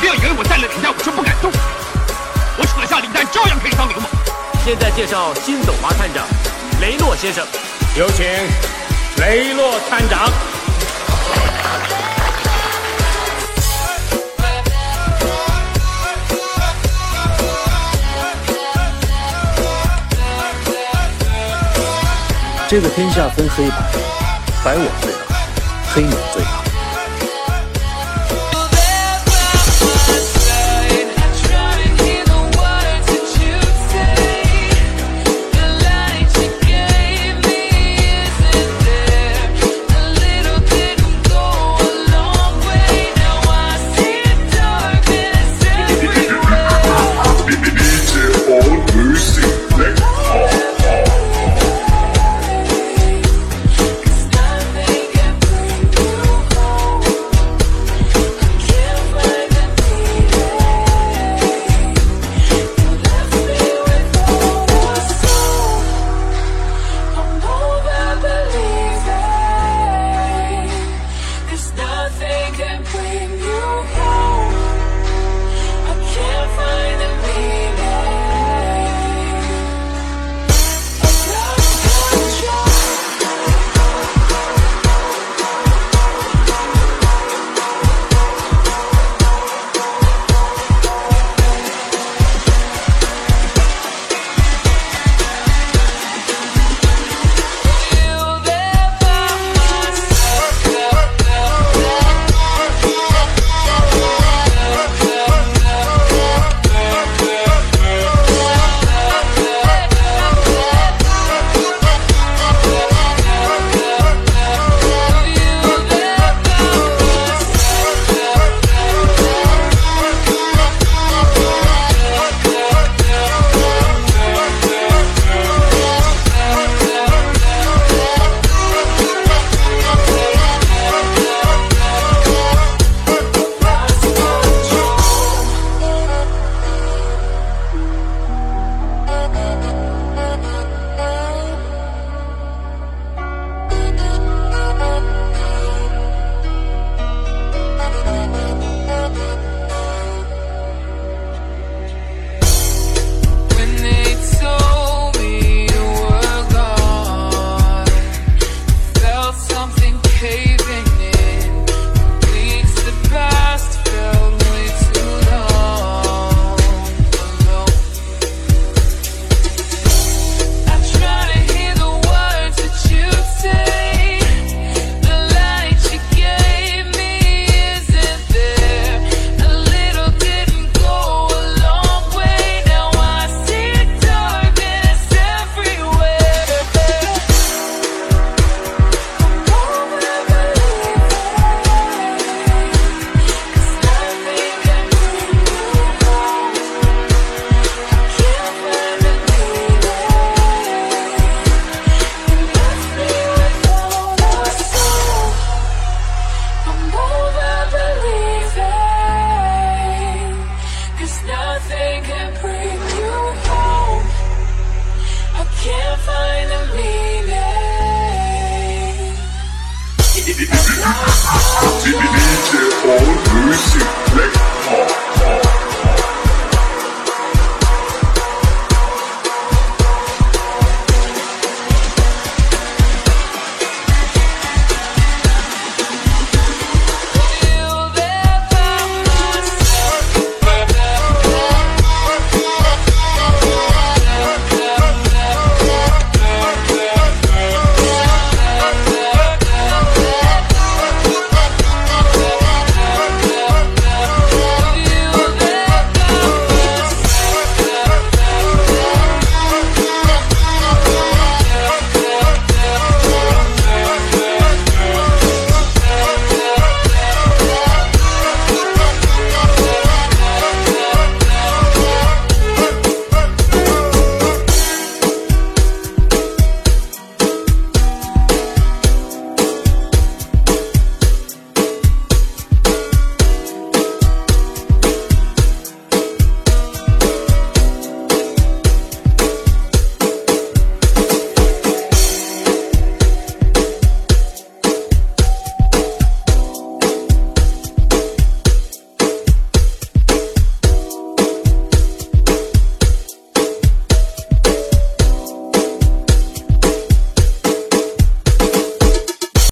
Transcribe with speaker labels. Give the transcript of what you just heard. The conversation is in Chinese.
Speaker 1: 不要以为我带了领带我就不敢动，我扯下领带照样可以当流氓。
Speaker 2: 现在介绍新走马探长雷诺先生，
Speaker 3: 有请雷诺探长。
Speaker 4: 这个天下分黑白，白我最大，黑你最大。